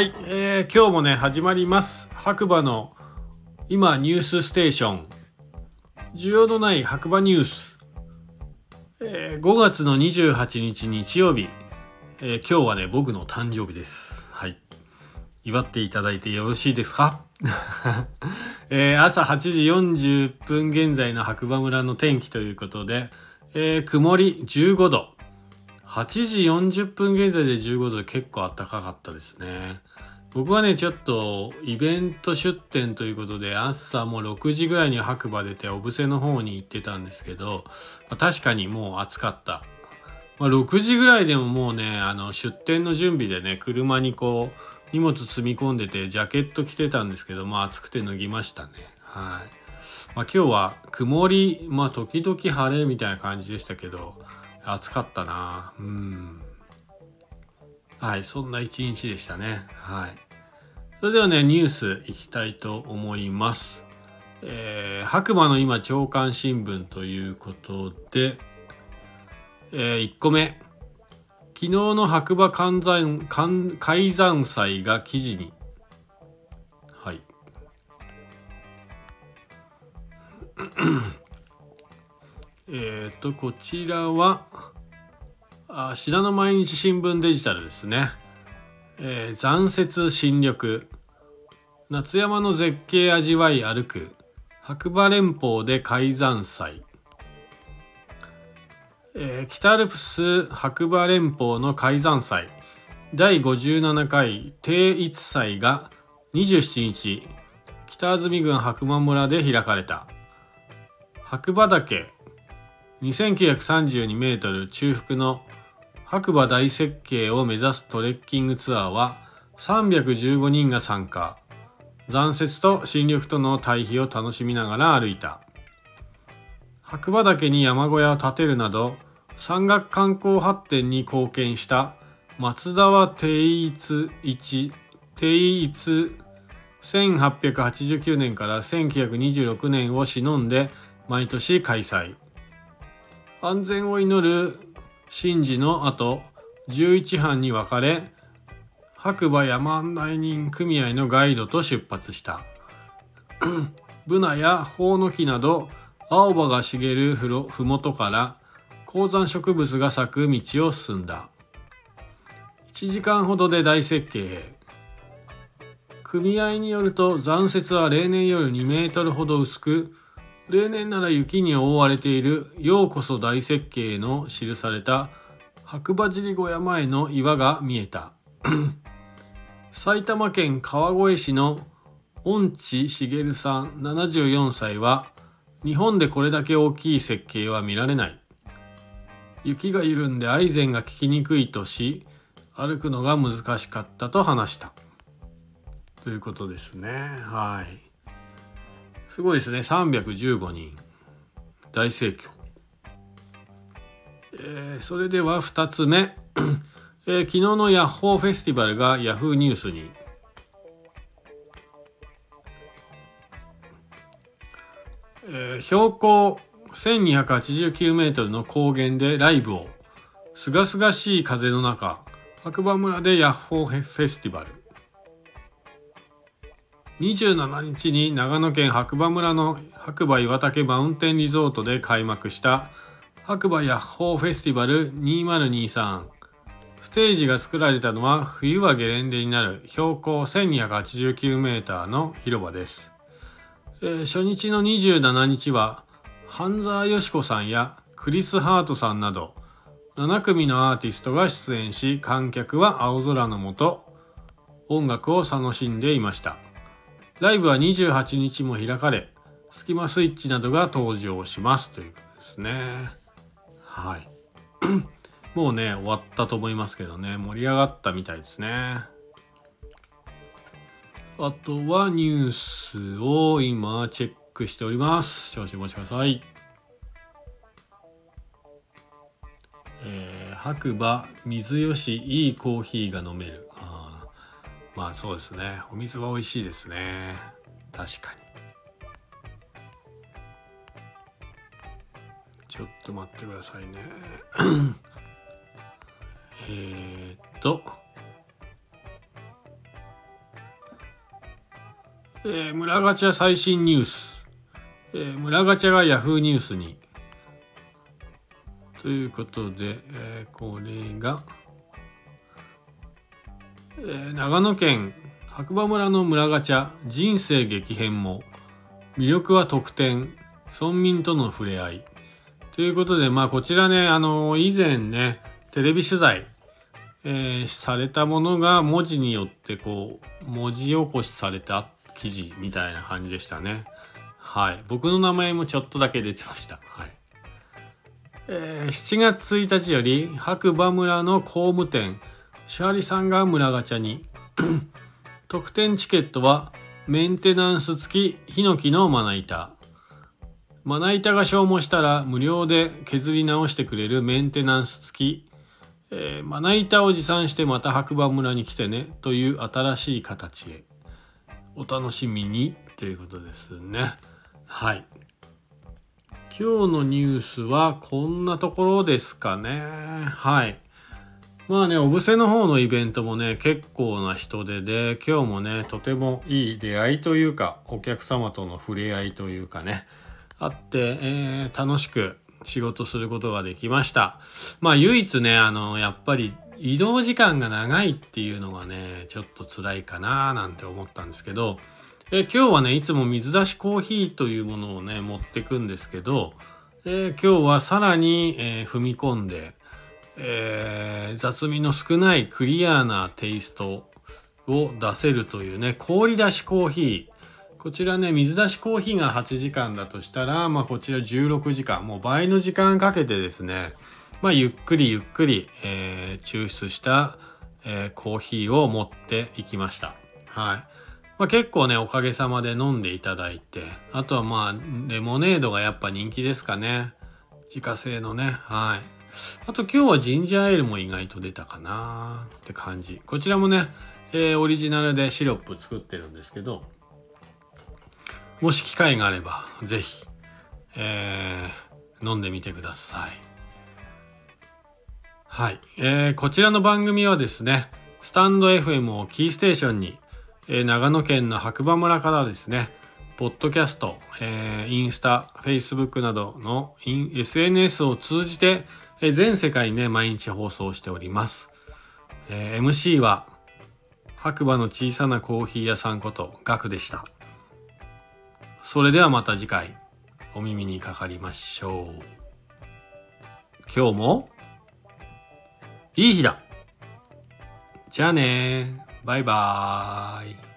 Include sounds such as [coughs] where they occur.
はい、えー今日もね始まります。白馬の今ニュースステーション。需要のない白馬ニュース、えー5月の28日日曜日、えー今日はね僕の誕生日です。はい。祝っていただいてよろしいですか、[laughs] えー朝8時40分現在の白馬村の天気ということで、えー曇り15度。8時40分現在で15度で結構暖かかったですね。僕はね、ちょっとイベント出店ということで朝も6時ぐらいに白馬出て小布施の方に行ってたんですけど、まあ確かにもう暑かった。まあ、6時ぐらいでももうね、あの出店の準備でね、車にこう荷物積み込んでてジャケット着てたんですけど、まあ暑くて脱ぎましたね。はい。まあ、今日は曇り、まあ時々晴れみたいな感じでしたけど、暑かったなうんはいそんな一日でしたね。はい。それではねニュースいきたいと思います。えー白馬の今朝刊新聞ということで、え1個目。昨日の白馬関山関海山祭が記事に。はい。えっ、と、こちらは、あ信濃毎日新聞デジタルですね。えー残雪新緑。夏山の絶景味わい歩く。白馬連峰で海山祭。えー北アルプス白馬連峰の海山祭第57回定一祭が27日北安住郡白馬村で開かれた白馬岳2932メートル中腹の白馬大雪渓を目指すトレッキングツアーは315人が参加残雪と新緑との対比を楽しみながら歩いた。白馬岳に山小屋を建てるなど山岳観光発展に貢献した松沢定一一定一1889年から1926年を忍んで毎年開催。安全を祈る神事の後11班に分かれ白馬山案内人組合のガイドと出発した。[clears throat] ブナやホウノキなど青葉が茂るふろ麓から高山植物が咲く道を進んだ。1時間ほどで大雪渓へ。組合によると残雪は例年より2メートルほど薄く例年なら雪に覆われている「ようこそ大雪渓」の記された白馬尻小屋前の岩が見えた。[clears throat] 埼玉県川越市の恩地茂さん74歳は日本でこれだけ大きい雪渓は見られない。雪が緩んでアイゼンが効きにくいとし歩くのが難しかったと話した。ということですね。はい。すごいですね。315人。大盛況、えーそれでは2つ目、[clears throat] えー昨日のヤッホーフェスティバルがヤフーニュースに。えー標高1289メートルの高原でライブを。すがすがしい風の中白馬村でヤッホーフェスティバル。27日に長野県白馬村の白馬岩岳マウンテンリゾートで開幕した白馬ヤッホーフェスティバル2023ステージが作られたのは冬はゲレンデになる標高1289メーターの広場です、えー初日の27日は半沢よし子さんやクリス・ハートさんなど7組のアーティストが出演し観客は青空の下音楽を楽しんでいました。ライブは28日も開かれスキマスイッチなどが登場しますということですね。はい。[clears throat] もうね終わったと思いますけどね。盛り上がったみたいですね。あとはニュースを今チェックしております。少々お待ちください。えー白馬水よしいいコーヒーが飲める。まあそうですね。お水は美味しいですね。確かに。ちょっと待ってくださいね。[coughs] えっと。えー、村ガチャ最新ニュース、えー、村ガチャが Yahoo ニュースに。ということで、えー、これが、え、長野県白馬村の村ガチャ人生激変も。魅力は特典村民との触れ合い。ということでまあこちらねあの以前ねテレビ取材、えー、されたものが文字によってこう文字起こしされた記事みたいな感じでしたね。はい。僕の名前もちょっとだけ出てました。はい。えー、7月1日より白馬村の工務店シャーリさんが村ガチャに [coughs] 特典チケットはメンテナンス付きヒノキのまな板。まな板が消耗したら無料で削り直してくれるメンテナンス付き、えー、まな板を持参してまた白馬村に来てねという新しい形へ。お楽しみにということですね。はい。今日のニュースはこんなところですかね。はい。まあね、お布施の方のイベントもね、結構な人手で、今日もね、とてもいい出会いというか、お客様との触れ合いというかね、あって、えー、楽しく仕事することができました。まあ唯一ね、あの、やっぱり移動時間が長いっていうのがね、ちょっと辛いかななんて思ったんですけど、え今日はね、いつも水出しコーヒーというものをね、持ってくんですけど、え今日はさらに、えー、踏み込んで、えー、雑味の少ないクリアなテイストを出せるというね、氷出しコーヒー。こちらね、水出しコーヒーが8時間だとしたら、まあこちら16時間、もう倍の時間かけてですね、まあゆっくりゆっくり、えー、抽出した、えー、コーヒーを持っていきました。はい。まあ、結構ね、おかげさまで飲んでいただいて、あとはまあ、レモネードがやっぱ人気ですかね。自家製のね、はい。あと今日はジンジャーエールも意外と出たかなって感じ。こちらもね、えー、オリジナルでシロップ作ってるんですけど、もし機会があれば、ぜひ、えー、飲んでみてください。はい。えー、こちらの番組はですね、スタンド FM をキーステーションに、えー、長野県の白馬村からですね、ポッドキャスト、えー、インスタ、フェイスブックなどの SNS を通じて、え全世界ね、毎日放送しております。えー、MC は、白馬の小さなコーヒー屋さんこと、ガクでした。それではまた次回、お耳にかかりましょう。今日も、いい日だじゃあねバイバーイ。